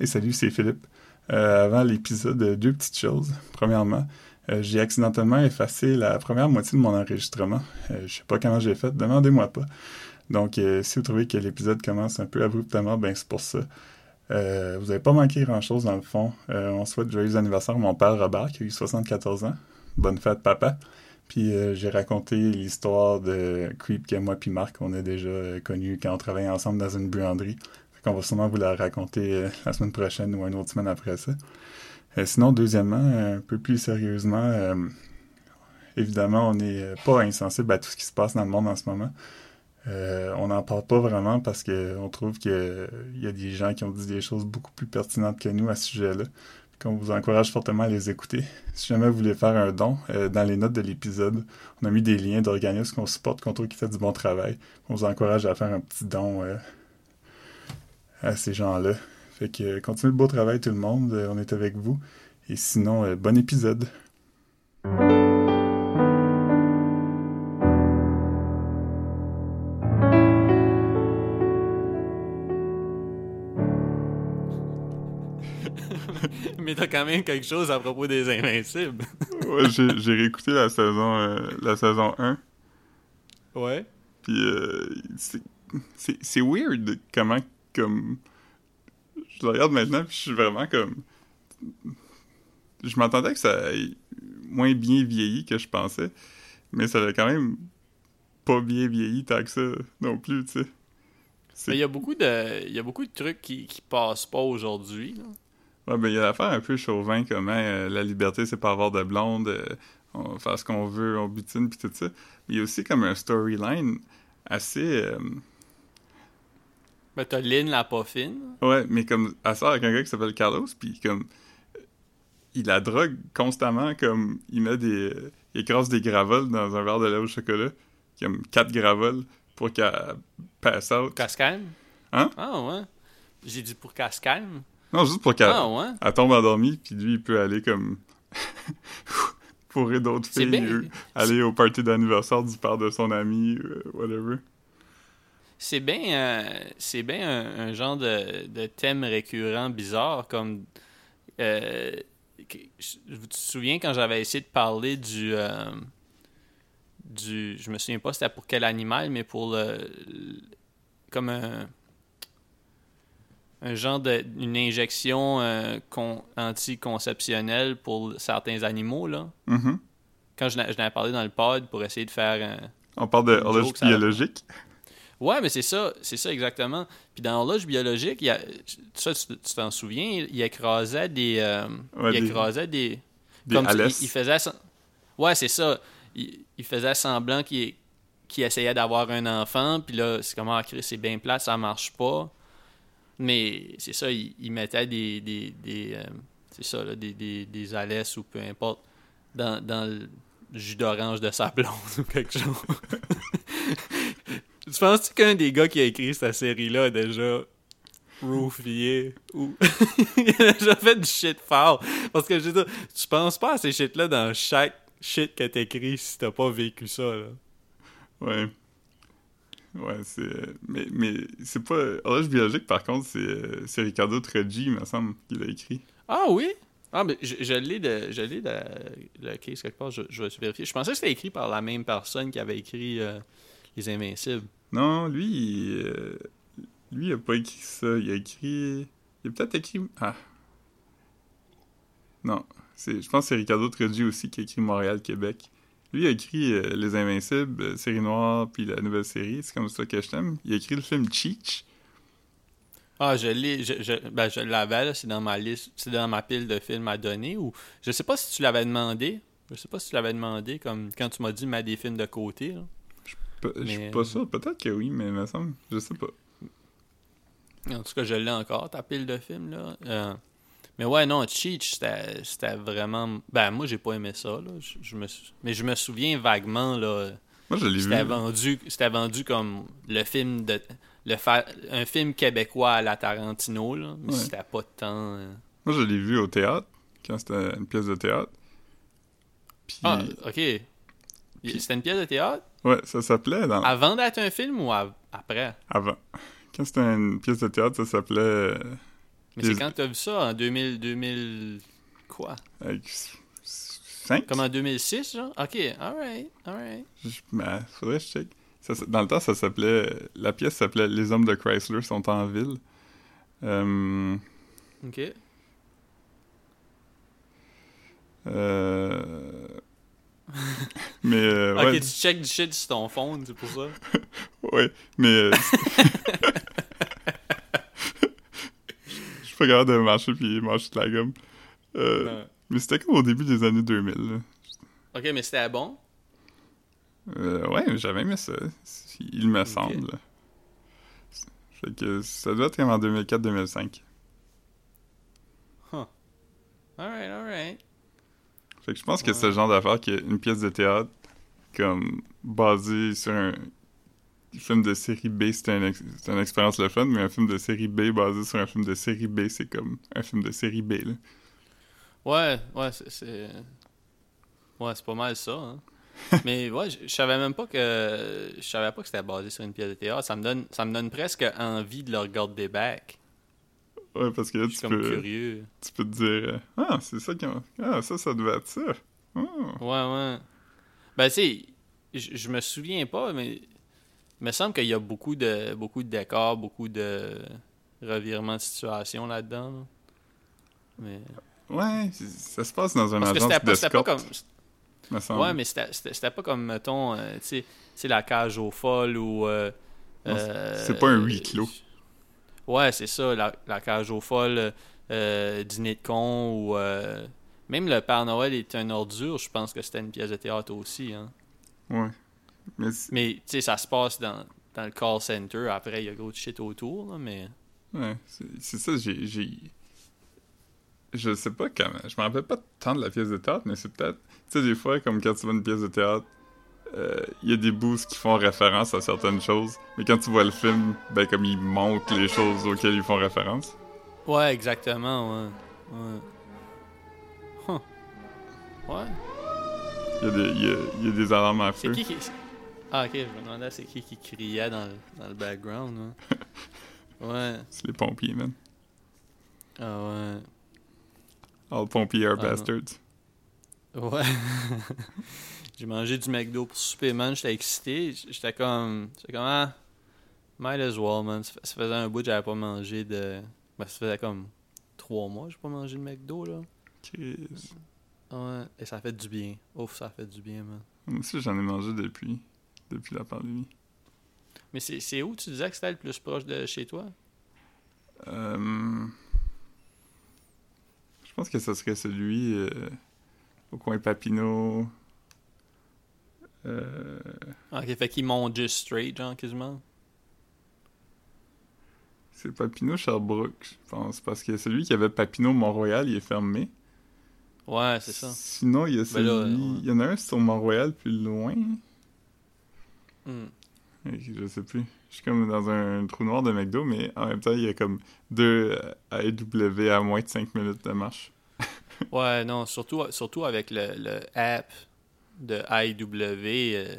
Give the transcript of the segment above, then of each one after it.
Et salut, c'est Philippe. Euh, avant l'épisode, deux petites choses. Premièrement, euh, j'ai accidentellement effacé la première moitié de mon enregistrement. Euh, je sais pas comment j'ai fait, demandez-moi pas. Donc, euh, si vous trouvez que l'épisode commence un peu abruptement, ben c'est pour ça. Euh, vous n'avez pas manqué grand-chose dans le fond. Euh, on souhaite joyeux anniversaire à mon père Robert, qui a eu 74 ans. Bonne fête, papa. Puis euh, j'ai raconté l'histoire de Creep que moi puis Marc, on a déjà euh, connu quand on travaillait ensemble dans une buanderie. Qu'on va sûrement vous la raconter euh, la semaine prochaine ou une autre semaine après ça. Euh, sinon, deuxièmement, un peu plus sérieusement, euh, évidemment, on n'est euh, pas insensible à tout ce qui se passe dans le monde en ce moment. Euh, on n'en parle pas vraiment parce que on trouve qu'il y a des gens qui ont dit des choses beaucoup plus pertinentes que nous à ce sujet-là. Qu'on vous encourage fortement à les écouter. Si jamais vous voulez faire un don, euh, dans les notes de l'épisode, on a mis des liens d'organismes qu'on supporte, qu'on trouve qui fait du bon travail. On vous encourage à faire un petit don euh, à ces gens-là. Fait que euh, continuez le beau travail tout le monde, euh, on est avec vous. Et sinon, euh, bon épisode. Mais t'as quand même quelque chose à propos des Invincibles. Ouais, j'ai réécouté la saison, euh, la saison 1. Ouais. Puis euh, c'est weird comment comme je le regarde maintenant puis je suis vraiment comme je m'attendais que ça ait moins bien vieilli que je pensais mais ça a quand même pas bien vieilli tant que ça non plus tu sais il y a beaucoup de, il y a beaucoup de trucs qui, qui passent pas aujourd'hui. ouais ben il y a l'affaire un peu chauvin comment euh, la liberté c'est pas avoir de blonde euh, on fait ce qu'on veut on butine puis tout ça mais il y a aussi comme un storyline assez euh, Ben, t'as Lynn la poffine. Ouais, mais comme, elle sort avec un gars qui s'appelle Carlos, puis comme, il la drogue constamment, comme, il met des, il écrase des gravoles dans un verre de lait au chocolat, comme quatre gravoles, pour qu'elle passe out. Qu'elle se calme. Hein? Ah ouais. J'ai dit pour qu'elle se calme. Non, juste pour qu'elle Ah ouais. elle tombe endormie, puis lui, il peut aller comme, fourrer d'autres filles, euh, aller au party d'anniversaire du père de son ami, euh, whatever. C'est bien, euh, c'est bien un, un genre de, de thème récurrent bizarre comme. euh, je- tu te souviens quand j'avais essayé de parler du. euh, du je me souviens pas c'était pour quel animal, mais pour le. le- comme un. Un genre de. Une injection euh, con- anticonceptionnelle pour certains animaux, là. Mhm. Quand je, je n'avais parlé dans le pod pour essayer de faire un. On parle de horloge biologique. Ouais, mais c'est ça, c'est ça exactement. Puis dans l'horloge biologique, il y a, ça, tu t'en souviens, il écrasait des, euh, Ouais, il des- écrasait des, Des comme tu- il, faisait, ouais, c'est ça, il, il faisait semblant qu'il essayait d'avoir un enfant, puis là, c'est comme ah, c'est bien plat, ça marche pas. Mais c'est ça, il, il mettait des, des, des euh, c'est ça, là, des, des, des Alès ou peu importe dans, dans le jus d'orange de sa blonde ou quelque chose. Tu penses-tu qu'un des gars qui a écrit cette série-là a déjà roofié ou il a déjà fait du shit fort? Parce que je veux dire, tu penses pas à ces shit-là dans chaque shit que t'écris si t'as pas vécu ça, là. Ouais. Ouais, c'est. Mais, mais c'est pas. Horloge biologique, par contre, c'est c'est Ricardo Troggi, il me semble, qui l'a écrit. Ah oui? Ah, mais je, je l'ai de, je l'ai de le case quelque part, je, je vais vérifier. Je pensais que c'était écrit par la même personne qui avait écrit euh, Les Invincibles. Non, lui, euh, lui, il a pas écrit ça. Il a écrit. Il a peut-être écrit. Ah. Non. Je pense que c'est Ricardo Troggi aussi qui a écrit Montréal-Québec. Lui a écrit euh, Les Invincibles, euh, Série Noire, puis la nouvelle série. C'est comme ça que je t'aime. Il a écrit le film Cheech. Ah, je l'ai, je, je, ben, je l'avais, là, c'est dans ma liste, c'est dans ma pile de films à donner, ou je sais pas si tu l'avais demandé, je sais pas si tu l'avais demandé, comme quand tu m'as dit, mets des films de côté. Je suis Mais- pas sûr. Peut-être que oui, mais il me semble. Je sais pas. En tout cas, je l'ai encore, ta pile de films, là. Euh, mais ouais, non, Cheech, c'était vraiment... Ben, moi, j'ai pas aimé ça, là. Je, je me, sou- mais je me souviens vaguement, là, Moi, je l'ai vu. c'était vendu, c'était vendu comme le film de... Le fa- un film québécois à la Tarantino, là, mais Ouais. c'était pas tant... euh, Moi, je l'ai vu au théâtre, quand c'était une pièce de théâtre. Puis, Ah, ok. C'était une pièce de théâtre? Ouais, ça s'appelait dans... Avant d'être un film ou après? avant. Quand c'était une pièce de théâtre, ça s'appelait euh, Mais c'est quand t'as vu ça en 2000, 2000 quoi? Avec 5 Comme en 2006, genre? Ok, alright, alright. Ben, faudrait que je check. Ça, dans le temps, ça s'appelait. La pièce s'appelait Les hommes de Chrysler sont en ville. Euh, Ok. euh, mais euh, Ok, ouais, tu check du shit sur ton phone, c'est pour ça. ouais, mais euh, je suis pas capable de marcher puis manger de la gomme. Euh, mais c'était comme au début des années 2000. là. Ok, mais c'était bon? Euh, ouais, j'avais aimé ça. Il me semble. Fait que ça doit être comme en 2004-2005. Alright, alright. Fait que je pense que Ouais. c'est le genre d'affaire qu'une pièce de théâtre comme basée sur un film de série B, c'est un ex- une expérience le fun, mais un film de série B basé sur un film de série B, c'est comme un film de série B. Là. Ouais, ouais, c'est-. Ouais, c'est pas mal ça. Hein. Mais ouais, je savais même pas que. Je savais pas que c'était basé sur une pièce de théâtre. Ça me donne, ça me donne presque envie de le regarder back. Ouais, parce que là, Je suis tu comme peux, curieux. tu peux te dire Ah, c'est ça qui Ah, ça, ça devait être ça. Ah. Ouais, ouais. Ben, tu sais, je me souviens pas, mais il me semble qu'il y a beaucoup de, beaucoup de décors, beaucoup de revirements de situation là-dedans. là. Mais... Ouais, ça se passe dans un Parce que agence c'était pas, comme. Ouais, mais c'était pas comme, mettons, euh, tu sais, la cage aux folles ou. euh, euh, c'est pas un huis clos. Ouais, c'est ça, la, la cage aux folles, euh, dîner de con ou. Euh, même le Père Noël est un ordure, je pense que c'était une pièce de théâtre aussi. Hein. Ouais. Mais Mais, tu sais, ça se passe dans, dans le call center. Après, il y a gros de shit autour, là, mais. Ouais, c'est ça, j'ai. Je sais pas comment... Je me rappelle pas tant de la pièce de théâtre, mais c'est peut-être... Tu sais, des fois, comme quand tu vois une pièce de théâtre, euh, il y a des boosts qui font référence à certaines choses, mais quand tu vois le film, ben comme ils montrent les choses auxquelles ils font référence. Ouais, exactement, ouais. Ouais. Ouais. Il y a des, il y a, il y a des alarmes à C'est feu. qui qui. Ah, ok, je me demandais c'est qui qui criait dans le, dans le background, hein. Ouais. C'est les pompiers, man. Ah, ouais. All pompiers are Ah, non. bastards. Ouais. J'ai mangé du McDo pour souper, man. J'étais excité. J'étais comme. J'étais comme, ah, might as well, man. Ça, fa- ça faisait un bout que j'avais pas mangé de. Ben, ça faisait comme trois mois que j'ai pas mangé de McDo, là. Chris. Ouais. Et ça fait du bien. Ouf, ça fait du bien, man. Moi aussi, j'en ai mangé depuis, depuis la pandémie. Mais c'est c'est où tu disais que c'était le plus proche de chez toi? Euh, Je pense que ce serait celui euh, au coin Papineau. Euh, Ah, Ok, fait qu'ils montent juste straight, genre, quasiment. C'est Papineau Sherbrooke, je pense. Parce que celui qui avait Papineau Mont-Royal, il est fermé. Ouais, c'est ça. Sinon, il y a celui. Ben là, ouais. Il y en a un sur Mont-Royal plus loin. Hmm. Euh, Je sais plus. Je suis comme dans un trou noir de McDo, mais en même temps, il y a comme deux AEW à moins de 5 minutes de marche. Ouais, non, surtout, surtout avec le, le app de AEW, euh,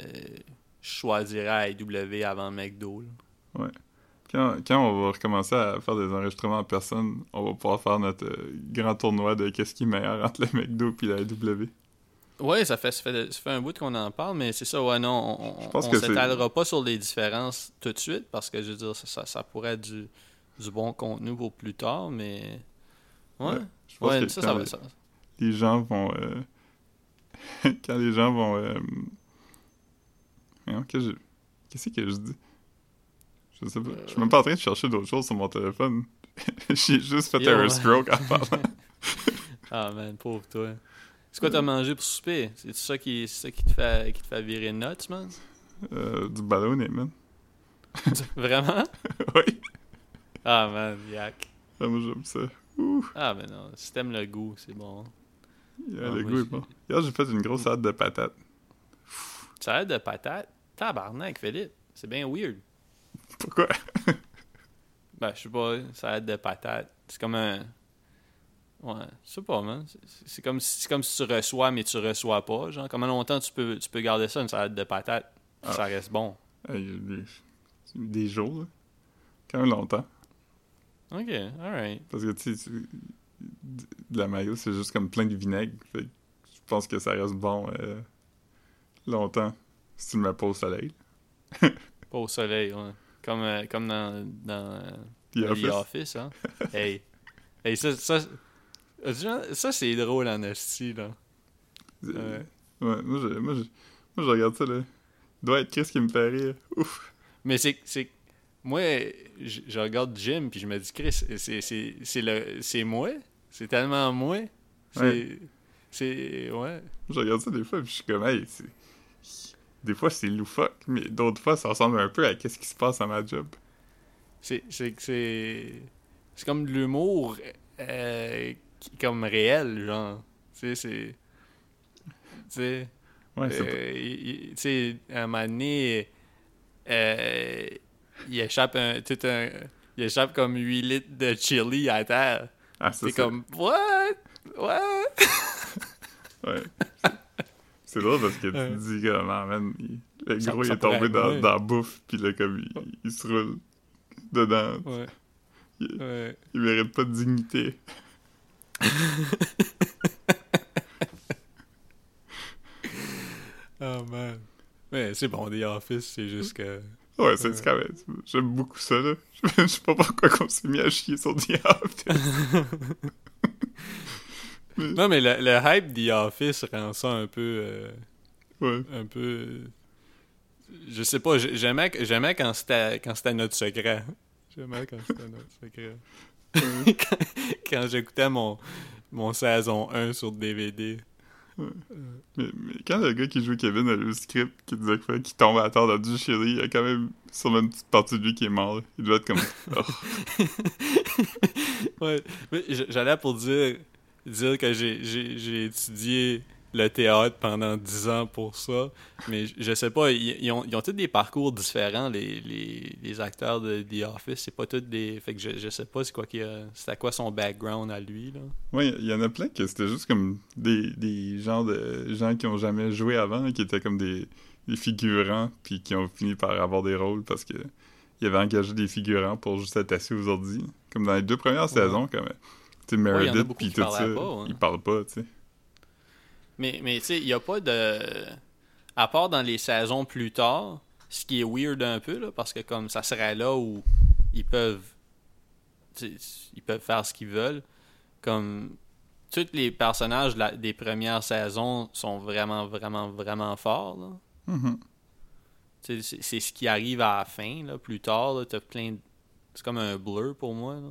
je choisirais AEW avant McDo. là. Quand, quand on va recommencer à faire des enregistrements en personne, on va pouvoir faire notre euh, grand tournoi de qu'est-ce qui est meilleur entre le McDo et la AEW. Ouais, ça fait, ça fait, ça fait un bout qu'on en parle, mais c'est ça, ouais, non, on, c'est- s'étalera pas sur les différences tout de suite, parce que, je veux dire, ça, ça, ça pourrait être du, du bon contenu pour plus tard, mais... Ouais, Ouais, Je pense ouais, que ça, va... les, Ça... les gens vont... euh, quand les gens vont... euh, Qu'est-ce que je dis? Je sais pas. Je suis même pas en train de chercher d'autres choses sur mon téléphone. J'ai juste fait Yo, un stroke en parlant. Ah, man, pauvre toi. C'est quoi t'as mangé pour souper? C'est ça qui, ça qui te fait, qui te fait virer nuts, man? Euh, du ballonné, man. Vraiment? oui. Ah, man, yak. Ah, moi, j'aime ça. Ouh. Ah, ben non, si t'aimes le goût, c'est bon. Yeah, Ah, le goût est bon. Hier, j'ai fait une grosse salade de patates. Ça aide de patate? Tabarnak, Philippe. C'est bien weird. Pourquoi? Ben, je sais pas, ça aide de patate. C'est comme un. Ouais, je sais pas, man. C'est- comme, si- c'est comme si tu reçois, mais tu reçois pas. Genre, combien longtemps tu peux, tu peux garder ça, une salade de patate, puis Ah. ça reste bon? Des, des jours, là. Quand même longtemps. Ok, alright. Parce que, tu sais, de la mayo, c'est juste comme plein de vinaigre. Fait que je pense que ça reste bon euh, longtemps si tu le mets pas au soleil. Pas au soleil, ouais. Comme, euh, comme dans, dans euh, The Office. Office, hein. hey. Hey, ça, ça, ça, c'est drôle en esti, là. Euh, Ouais. Ouais, moi, je, moi, je, moi, je regarde ça, là. Doit être Chris qui me fait rire. Ouf. Mais c'est c'est moi je, je regarde Jim puis je me dis Chris c'est moi? C'est tellement moi? C'est Ouais. c'est ouais Je regarde ça des fois, puis je suis comme, hey, c'est... Des fois, c'est loufoque, mais d'autres fois, ça ressemble un peu à qu'est-ce qui se passe à ma job. c'est c'est c'est c'est comme de l'humour euh, comme réel genre tu sais c'est tu sais Ouais, c'est euh, tu à un moment donné euh, il échappe un tout un il échappe comme 8 litres de chili à terre. Ah, c'est... comme, what? What? Ouais. C'est drôle parce que tu te dis comme, ah, man, il- le Ça- gros, ça il est tombé dans, dans la bouffe, puis là, comme, il, il se roule dedans. Ouais. Il, Ouais. il mérite pas de dignité. Oh man. Ouais, c'est bon, The Office, c'est juste que. Ouais, c'est Ouais. quand même... J'aime beaucoup ça, là. Je sais pas pourquoi qu'on s'est mis à chier sur Diable. Non, mais le, le hype The Office rend ça un peu. euh, ouais. un peu. Je sais pas, j'ai- j'aimais j'aimais quand c'était quand c'était notre secret. J'aimais quand c'était notre secret. ouais. quand quand j'écoutais mon, mon saison 1 sur DVD. Mais, mais quand le gars qui joue Kevin a le script qui disait qu'il tombe à terre dans du chili, il y a quand même sûrement une petite partie de lui qui est mort. là. Il doit être comme... Oh. Ouais, j'allais pour dire, dire que j'ai- étudié le théâtre pendant 10 ans pour ça, mais je sais pas, ils, ils ont, ils ont tous des parcours différents, les, les, les acteurs de The Office, c'est pas tous des... Fait que je, je sais pas c'est quoi qu'il a- c'est à quoi son background à lui, là. Ouais, il y en a plein que c'était juste comme des, des genres de gens qui ont jamais joué avant, qui étaient comme des, des figurants, puis qui ont fini par avoir des rôles parce que ils avaient engagé des figurants pour juste être assis aux ordi. Comme dans les deux premières saisons, comme... Tu sais, Meredith, puis tout ça, pas, hein. ils parlent pas, tu sais. Mais, mais tu sais, il n'y a pas de. À part dans les saisons plus tard, ce qui est weird un peu, là, parce que comme ça serait là où ils peuvent. Ils peuvent faire ce qu'ils veulent. Comme. Tous les personnages la- des premières saisons sont vraiment, vraiment, vraiment forts. là. Mhm. Sais, C'est ce qui arrive à la fin, là, plus tard. T'as plein de- C'est comme un blur pour moi. Là.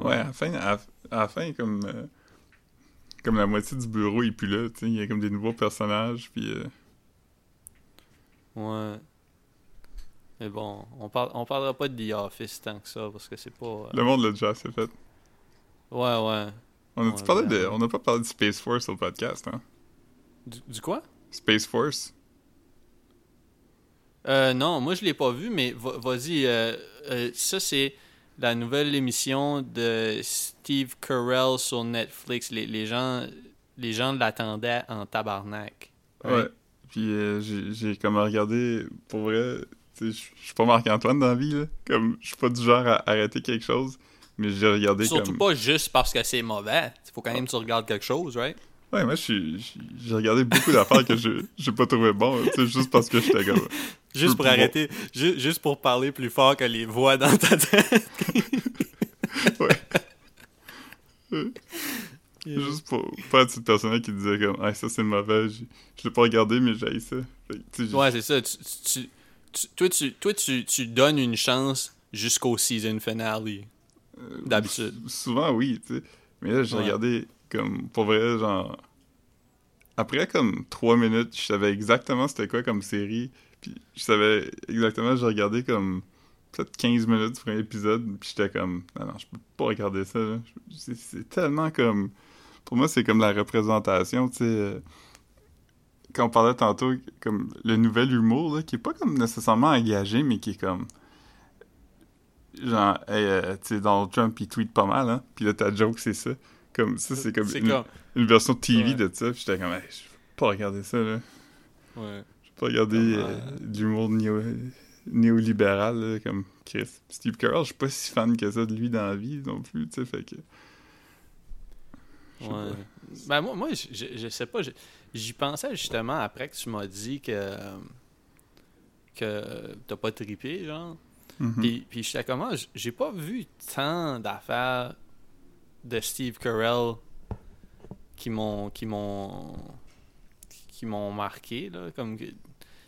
Ouais, à la fin, à, à la fin comme, euh, comme la moitié du bureau est plus là, tu sais, il y a comme des nouveaux personnages, puis euh, Ouais. Mais bon, on, parle, on parlera pas de The Office tant que ça, parce que c'est pas... euh, le monde l'a déjà assez fait. Ouais, ouais. On Ouais, parlé de... On n'a pas parlé de Space Force le podcast, hein? Du, du quoi? Space Force? Euh, non, moi je l'ai pas vu, mais va- vas-y. euh, euh, ça, c'est la nouvelle émission de Steve Carell sur Netflix. Les, les gens les gens l'attendaient en tabarnak. Ouais. Puis euh, j'ai j'ai comme regardé, pour vrai, je suis pas Marc-Antoine dans la vie, là. Comme, je suis pas du genre à arrêter quelque chose, mais j'ai regardé Surtout comme... pas juste parce que c'est mauvais. Il faut quand même que tu regardes quelque chose, right? Ouais, moi, j'ai regardé beaucoup d'affaires que je- j'ai pas trouvé bon, juste parce que j'étais comme... Juste pour arrêter, ju- juste pour parler plus fort que les voix dans ta tête. ouais. Juste pour pas être cette personne qui disait comme ah ça c'est mauvais je, je l'ai pas regardé mais j'ai ça Fait Ouais, c'est ça. Tu, tu- tu- toi, tu, toi tu, tu donnes une chance jusqu'au season finale. euh, d'habitude. sou- souvent oui tu sais mais là j'ai Ouais. regardé comme pour vrai genre après comme trois minutes je savais exactement c'était quoi comme série puis je savais exactement j'ai regardé comme peut-être 15 minutes du premier épisode puis j'étais comme non non je peux pas regarder ça c'est tellement comme pour moi c'est comme la représentation tu sais euh, quand on parlait tantôt comme le nouvel humour là, qui est pas comme nécessairement engagé mais qui est comme genre hey, euh, tu sais Donald Trump il tweet pas mal hein puis là ta joke c'est ça comme ça c'est comme une, comme. une version TV Ouais. de ça puis j'étais comme hey, je peux pas regarder ça là Ouais. je peux pas regarder euh, euh, de l'humour néo néolibéral, là, comme Chris. Steve Carell, je suis pas si fan que ça de lui dans la vie non plus, tu sais, fait que... Ouais. Ben, moi, moi je, je, sais pas, j'y pensais justement après que tu m'as dit que que t'as pas trippé, genre. Mhm. Puis, puis j'étais comme, ah, j'ai pas vu tant d'affaires de Steve Carell qui m'ont qui m'ont qui m'ont marqué là comme tu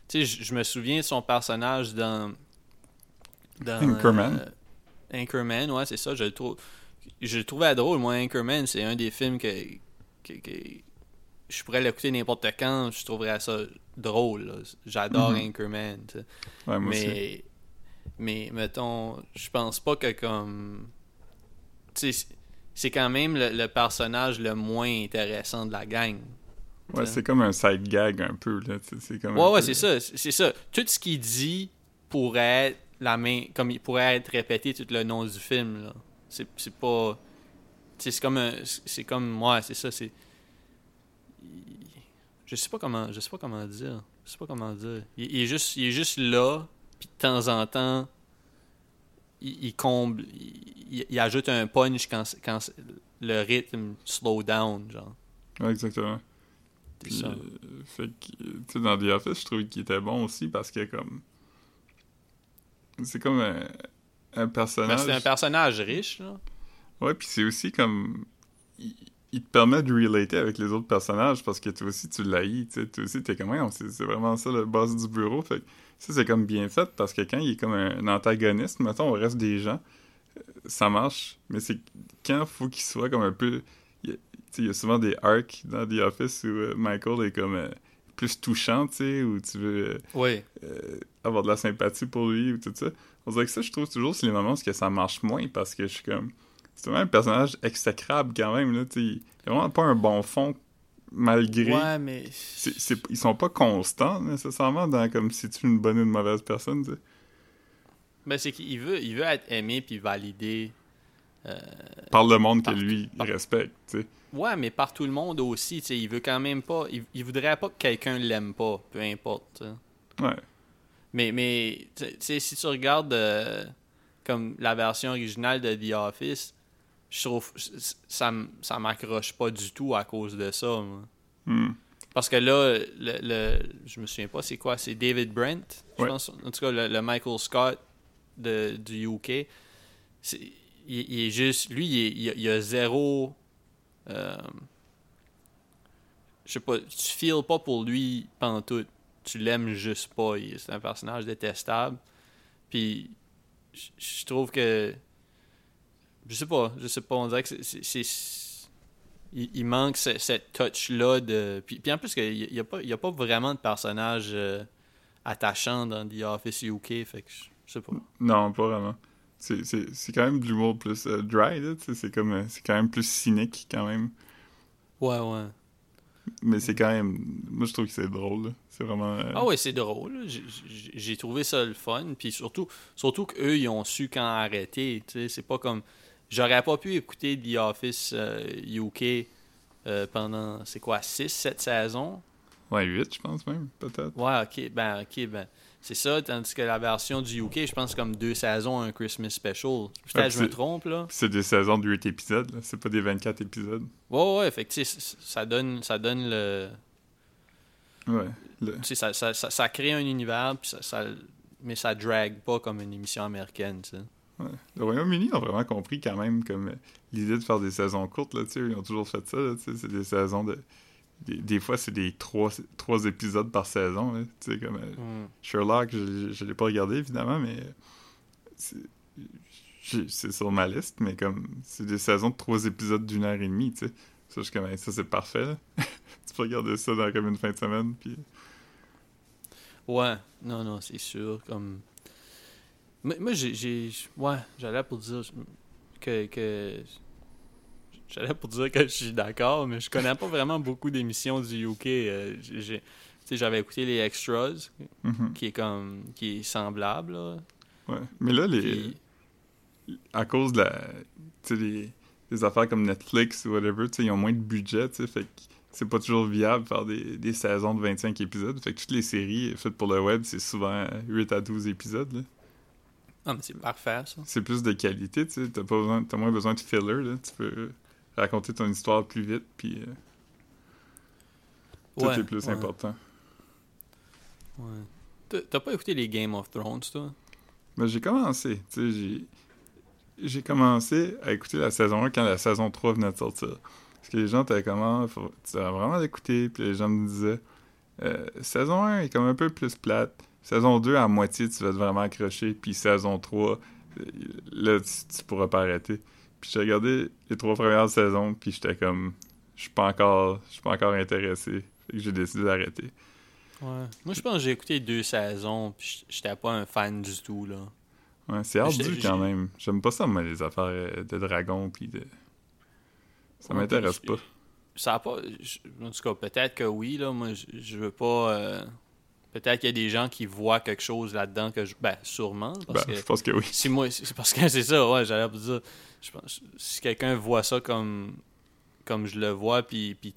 sais je me souviens de son personnage dans dans Anchorman. euh, Anchorman ouais c'est ça je le trouve je le trouvais drôle moi Anchorman c'est un des films que, que, que je pourrais l'écouter n'importe quand je trouverais ça drôle j'adore Mhm. Anchorman. Ouais, moi aussi. mais mais mettons je pense pas que comme tu sais c'est quand même le, le personnage le moins intéressant de la gang. Ouais, c'est comme un side gag un peu, là, c'est comme... ouais ouais peu- c'est ça c'est ça. Tout ce qu'il dit pourrait être la main comme il pourrait être répété tout le long du film là. C'est c'est pas c'est comme un c'est comme ouais c'est ça c'est je sais pas comment je sais pas comment dire je sais pas comment dire. Il, il est juste il est juste là puis de temps en temps il, il comble il, ajoute un punch quand quand le rythme slow down genre Ouais, exactement. Puis, ça euh, fait que, dans The Office, je trouvais qu'il était bon aussi parce que, comme... C'est comme un, personnage... c'est un personnage riche là Ouais, puis c'est aussi comme... Il, il te permet de relater avec les autres personnages parce que toi aussi, tu l'haïs, tu sais. Toi aussi, t'es comme, Ouais, c'est c'est vraiment ça le boss du bureau. Fait que ça, c'est comme bien fait parce que quand il est comme un, antagoniste, mettons, au reste des gens, euh, ça marche. Mais c'est quand faut qu'il soit comme un peu... Il y a, souvent des arcs dans The Office où euh, Michael est comme... euh, plus touchant, tu sais, où tu veux euh, oui euh, avoir de la sympathie pour lui ou tout ça. On dirait que ça, je trouve toujours, c'est les moments où ça marche moins parce que je suis comme. C'est vraiment un personnage exécrable quand même, là, tu sais. Il a vraiment pas un bon fond malgré. ouais mais ils sont pas constants nécessairement dans comme si tu es une bonne ou une mauvaise personne, tu sais. Ben, c'est qu'il veut, il veut être aimé puis validé. Par le monde que lui, il par- respecte, tu sais. Ouais, mais par tout le monde aussi. tu sais, Il veut quand même pas. Il, il voudrait pas que quelqu'un l'aime pas, peu importe. tu sais. Ouais. Mais, mais tu sais, si tu regardes euh, comme la version originale de The Office, je trouve ça, ça m'accroche pas du tout à cause de ça. Hmm. Parce que là, le, le- je me souviens pas, c'est quoi C'est David Brent, je Ouais. pense. En tout cas, le, le Michael Scott de, du UK. Il, il est juste. Lui, il, il a, il a zéro. euh, je sais pas, tu feels pas pour lui pantoute. Tu l'aimes juste pas. C'est un personnage détestable. Puis, je trouve que. Je sais pas, je sais pas, on dirait que c'est- Il, il manque ce- cette touch-là de. Puis, puis en plus, il n'y a, pas- il y a pas vraiment de personnage euh, attachant dans The Office UK. Fait que je je sais pas. Non, pas vraiment. C'est- quand même de l'humour plus euh, dry. C'est comme. euh, C'est quand même plus cynique, quand même. Ouais, ouais. Mais c'est quand même. Moi, je trouve que c'est drôle. C'est vraiment. euh, Ah ouais, c'est drôle. J'ai- trouvé ça le fun. Puis surtout, surtout qu'eux, ils ont su quand arrêter. C'est pas comme. J'aurais pas pu écouter The Office euh, UK euh, pendant, c'est quoi, 6, 7 saisons? Ouais, 8, je pense même, peut-être. Ouais, ok, ben, ok, ben. C'est ça, tandis que la version du UK, je pense comme deux saisons, un Christmas special. Peut-être Ouais, que je me trompe, là. C'est des saisons de 8 épisodes, là. C'est pas des 24 épisodes. Ouais, ouais, fait que, ça donne, ça donne le. Ouais. Le- ça, ça, ça, ça crée un univers, puis ça, ça- mais ça drague pas comme une émission américaine, tu sais. Ouais. Le Royaume-Uni ont vraiment compris quand même comme euh, l'idée de faire des saisons courtes, là. Ils ont toujours fait ça. C'est des saisons de. Des, des fois, c'est des trois, trois épisodes par saison, là. Comme. euh, Mm. Sherlock, je, je l'ai pas regardé, évidemment, mais. c'est- j'ai- C'est sur ma liste, mais comme. C'est des saisons de trois épisodes d'une heure et demie, tu sais. Ça, je comme, ça, c'est parfait, là. tu peux regarder ça dans comme une fin de semaine, puis. Ouais, non, non, c'est sûr. Comme... Moi, moi, j'ai, j'ai. Ouais, j'allais pour dire que. que... J'allais pour dire que je suis d'accord, mais je connais pas vraiment beaucoup d'émissions du UK. euh, j'avais écouté les Extras, Mhm. qui est comme. qui est semblable, là. Ouais. Mais là, les. Puis- à cause de la. Tu sais, les, les affaires comme Netflix ou whatever, tu sais, ils ont moins de budget, tu sais, fait que c'est pas toujours viable de faire des, des, saisons de 25 épisodes. Fait que toutes les séries faites pour le web, c'est souvent 8 à 12 épisodes. Là. Ah, mais c'est parfait, ça. C'est plus de qualité, tu sais. T'as, pas besoin, t'as moins besoin de filler, là. Tu peux raconter ton histoire plus vite, puis... Euh, tout est plus important. Ouais. T'as pas écouté les Game of Thrones, toi? Ben, j'ai commencé, tu sais, j'ai... J'ai commencé à écouter la saison 1 quand la saison 3 venait de sortir. Parce que les gens étaient comment, ah, tu vas vraiment l'écouter, puis les gens me disaient, euh, saison 1 est comme un peu plus plate, saison 2 à moitié tu vas être vraiment accroché, puis saison 3, euh, là tu, pourras pas arrêter. Puis j'ai regardé les trois premières saisons, puis j'étais comme, je suis pas encore, je suis pas encore intéressé. Fait que j'ai décidé d'arrêter. Ouais. Moi, je pense que j'ai écouté deux saisons, puis j'étais pas un fan du tout, là. Ouais, c'est ardu quand même. J'aime pas ça, moi, les affaires euh, de dragons, puis de... Ça m'intéresse pas. Ça a pas... En tout cas, peut-être que oui, là. Moi, je, veux pas... Euh, peut-être qu'il y a des gens qui voient quelque chose là-dedans que je... Ben, sûrement. Parce ben, je pense que oui. Si moi... C'est parce que c'est ça, ouais, j'allais vous dire... Je pense... Si quelqu'un voit ça comme... Comme je le vois, puis... puis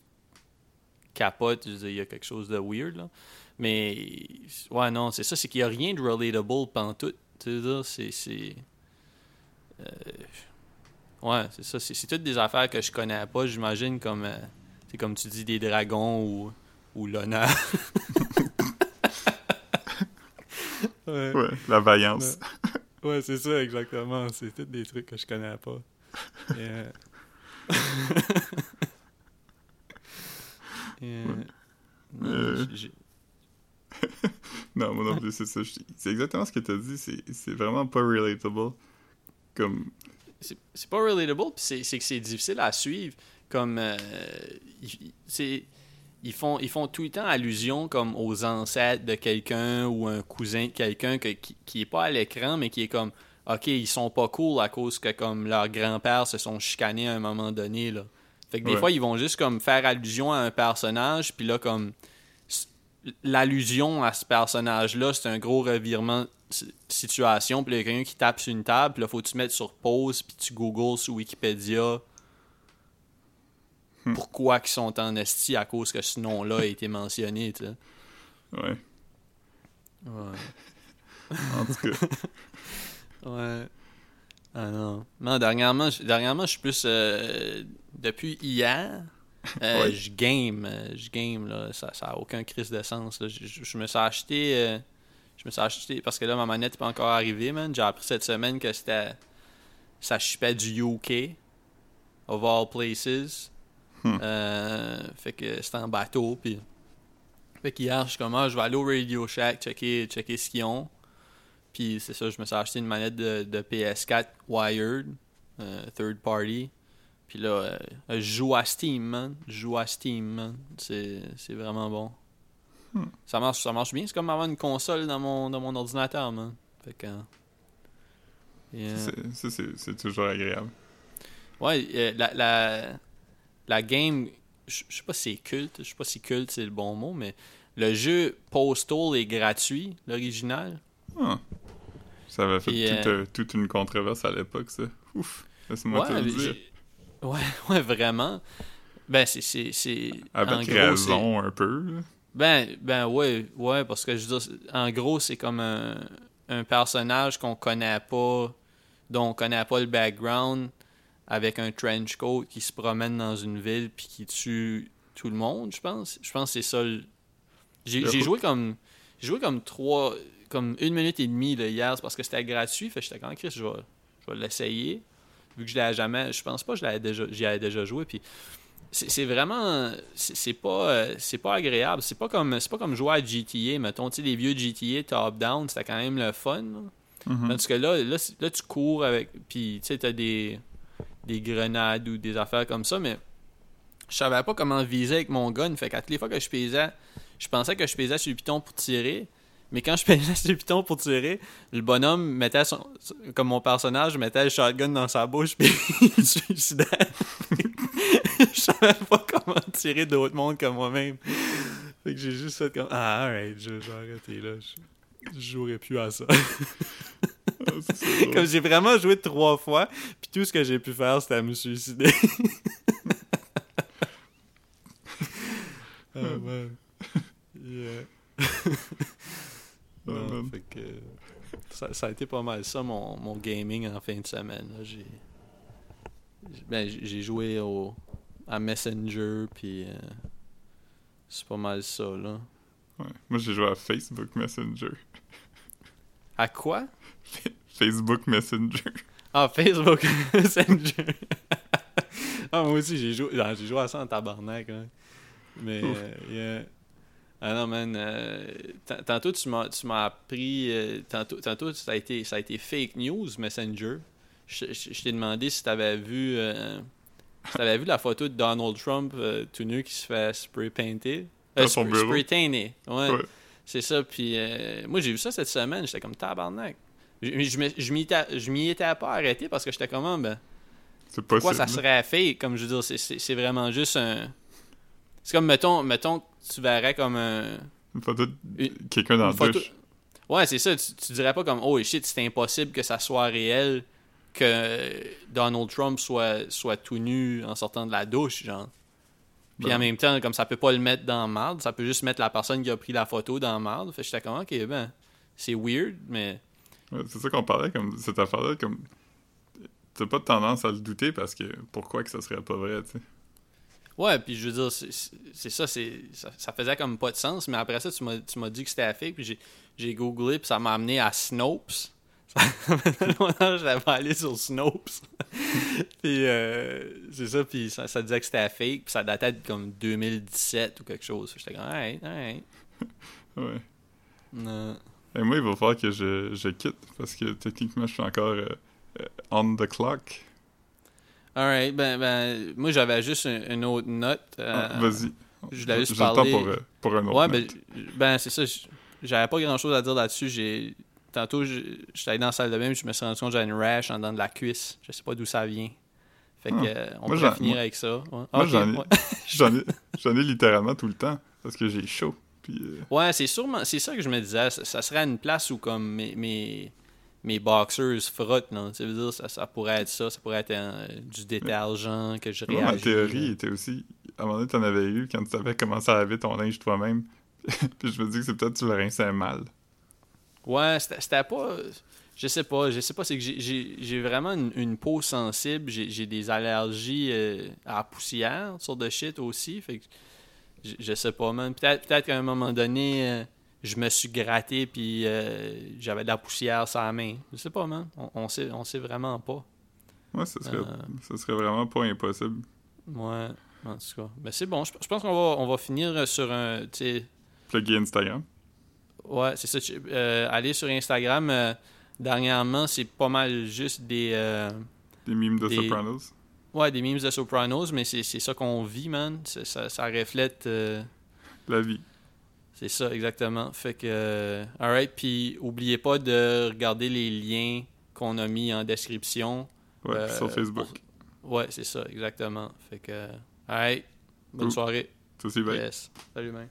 capote, il y a quelque chose de weird, là. Mais... Ouais, non, c'est ça. C'est qu'il y a rien de relatable pendant tout. Tu sais, c'est... Euh, ouais, c'est ça. C'est toutes des affaires que je connais pas, j'imagine, comme... Euh, c'est comme tu dis, des dragons ou, ou l'honneur. ouais. ouais. la vaillance. Ouais, c'est ça, exactement. C'est tous des trucs que je connais pas. Et, euh... non, moi non plus, c'est ça. C'est exactement ce que tu as dit. C'est vraiment pas relatable. Comme. C'est pas relatable, puis c'est que c'est difficile à suivre. Comme. Euh, ils, font, ils font tout le temps allusion comme aux ancêtres de quelqu'un ou un cousin de quelqu'un qui, qui est pas à l'écran, mais qui est comme. Ok, ils sont pas cool à cause que comme leurs grands-pères se sont chicanés à un moment donné. Là. Fait que des fois, ils vont juste comme faire allusion à un personnage, puis là, comme l'allusion à ce personnage-là, c'est un gros revirement de situation. Puis il y a quelqu'un qui tape sur une table, puis là, faut que tu mettes sur pause, puis tu googles sur Wikipédia hmm. pourquoi ils sont en esti à cause que ce nom-là a été mentionné, tu sais. Ouais. Ouais. en tout cas. ouais. Ah non. Non, dernièrement, dernièrement je suis plus. Euh, depuis hier, euh, je game, euh, je game là, ça, ça a aucun crise de sens. Je, me suis acheté, euh, je me suis acheté parce que là ma manette n'est pas encore arrivée, man. J'ai appris cette semaine que c'était, ça chipait du UK, of all places. Hmm. fait que c'était en bateau, puis fait qu'hier je suis comme ah, je vais aller au Radio Shack checker, checker ce qu'ils ont. Puis c'est ça, je me suis acheté une manette de, de PS4 wired, third party. Puis là, euh, je joue à Steam, man. Je joue à Steam, man. C'est, vraiment bon. Hmm. Ça, marche, ça marche bien. C'est comme avoir une console dans mon, dans mon ordinateur, man. Fait que. Euh, ça, c'est, toujours agréable. Ouais, euh, la, la, la game, je sais pas si c'est culte, je sais pas si culte c'est le bon mot, mais le jeu Postal est gratuit, l'original. Ah. Ça avait fait toute, toute, une controverse à l'époque, ça. Ouf, laisse-moi te le dire. Ouais, ouais, vraiment. Ben, c'est. Avec raison, un peu. Ben, ben, ouais, ouais, parce que je veux dire, en gros, c'est comme un, un personnage qu'on connaît pas, dont on connaît pas le background, avec un trench coat qui se promène dans une ville puis qui tue tout le monde, je pense. Je pense que c'est ça. J'ai joué comme. J'ai joué comme trois. Comme une minute et demie là, hier, parce que c'était gratuit. Fait j'étais quand Chris, je vais, je vais l'essayer vu que je l'avais jamais. Je pense pas que je déjà, j'y avais déjà joué. Puis c'est vraiment c'est pas euh, c'est pas agréable c'est pas comme c'est pas comme jouer à GTA mettons tu sais les vieux GTA top down c'était quand même le fun mm-hmm. Tandis que là, là, tu cours avec puis tu sais t'as des des grenades ou des affaires comme ça mais je savais pas comment viser avec mon gun fait qu'à toutes les fois que je pesais je pensais que je pesais sur le piton pour tirer mais quand je peignais sur le piton pour tirer, le bonhomme mettait son. Comme mon personnage, mettait le shotgun dans sa bouche, puis il suicidait. je savais pas comment tirer d'autres mondes que moi-même. Fait que j'ai juste fait comme. Ah, alright, je vais là. Je, jouerai plus à ça. comme j'ai vraiment joué trois fois, puis tout ce que j'ai pu faire, c'était à me suicider. ah. ah yeah. Ah, non, que, ça, a été pas mal ça, mon, mon gaming en fin de semaine. J'ai ben, joué au, à Messenger, puis euh, c'est pas mal ça, là. Ouais. Moi, j'ai joué à Facebook Messenger. À quoi? Facebook Messenger. Ah, Facebook Messenger. ah, moi aussi, j'ai joué, ah, j'ai joué à ça en tabarnak. hein. Mais, euh, yeah. Ah non, man. euh, tantôt, tu m'as, tu m'as appris. euh, tantôt, tantôt ça, a été, ça a été fake news, Messenger. Je, je- je t'ai demandé si t'avais vu. euh, si t'avais vu la photo de Donald Trump tout nu qui se fait spray painter. Bureau. Spray tanner. Ouais. Ouais. C'est ça, puis moi j'ai vu ça cette semaine, j'étais comme tabarnak. Je, m'y étais- je m'y étais pas arrêté parce que j'étais comme, Ah, ben, C'est pourquoi ça serait fake? Comme je veux dire, c'est- vraiment juste un. C'est comme, mettons, mettons que tu verrais comme un. Une photo de quelqu'un dans la douche. Ouais, c'est ça, tu, tu dirais pas comme, oh shit, c'est impossible que ça soit réel que Donald Trump soit, soit tout nu en sortant de la douche, genre. Puis Ben. en même temps, comme ça peut pas le mettre dans marde, ça peut juste mettre la personne qui a pris la photo dans marde. Fait que j'étais comme, ok, ben, c'est weird, mais. C'est ça qu'on parlait, comme cette affaire-là, comme. T'as pas tendance à le douter parce que pourquoi que ça serait pas vrai, tu sais? Ouais, puis je veux dire, c'est- ça, c'est ça, ça faisait comme pas de sens, mais après ça, tu m'as tu m'as dit que c'était fake, puis j'ai- googlé, puis ça m'a amené à Snopes. Ça J'avais allé sur Snopes. puis euh, c'est ça, puis ça, ça disait que c'était fake, puis ça datait de comme 2017 ou quelque chose. J'étais comme, alright, alright. Ouais. Non. Et moi, il va falloir que je, je quitte parce que techniquement, je suis encore euh, euh, on the clock. Alright, ben, ben, moi j'avais juste un- une autre note. euh, Ah, Vas-y. je voulais juste parler- pour, pour un autre. Ouais, ben, note. ben c'est ça. J'avais pas grand chose à dire là-dessus. J'ai Tantôt, je- j'étais allé dans la salle de bain, je me suis rendu compte que j'avais une rash en dedans de la cuisse. Je sais pas d'où ça vient. Fait que, Ah. euh, on j'en- finir moi- avec ça. Ouais, moi, j'en ai- ouais. J'en ai, j'en ai littéralement tout le temps parce que j'ai chaud. Puis, euh, Ouais, c'est sûrement, c'est ça que je me disais. Ça, ça serait une place où comme mes, mes, mes boxers frottent, non? Ça veut dire, ça, ça pourrait être ça. Ça pourrait être euh, du détergent que je moi, ma réagis. théorie était aussi. À un moment donné, t'en avais eu quand tu savais comment ça laver ton linge toi-même. puis je me dis que c'est peut-être que tu le rinçais mal. Ouais, c'était pas. Je sais pas, je sais pas, c'est que j'ai- vraiment une, une peau sensible, j'ai des allergies euh, à la poussière, sur de shit aussi, fait que je, je sais pas, man. Peut-être peut qu'à un moment donné, euh, je me suis gratté puis euh, j'avais de la poussière sur la main. Je sais pas, man. On, on sait, on sait vraiment pas. Ouais, ça serait, Euh. ça serait vraiment pas impossible. Ouais, en tout cas. Mais c'est bon, je, je pense qu'on va, on va finir sur un. Plugger Instagram. Ouais, c'est ça. euh, aller sur Instagram, euh, dernièrement, c'est pas mal juste des. euh, Des mimes de Des- Sopranos. Ouais, des memes de Sopranos, mais c'est ça qu'on vit, man. Ça, ça reflète. euh, La vie. c'est ça, exactement. Fait que. euh, alright, puis oubliez pas de regarder les liens qu'on a mis en description. Ouais, Euh, sur Facebook. pour- Ouais, c'est ça, exactement. Fait que. Alright, bonne soirée. Ça aussi, bye. Yes. Salut, man.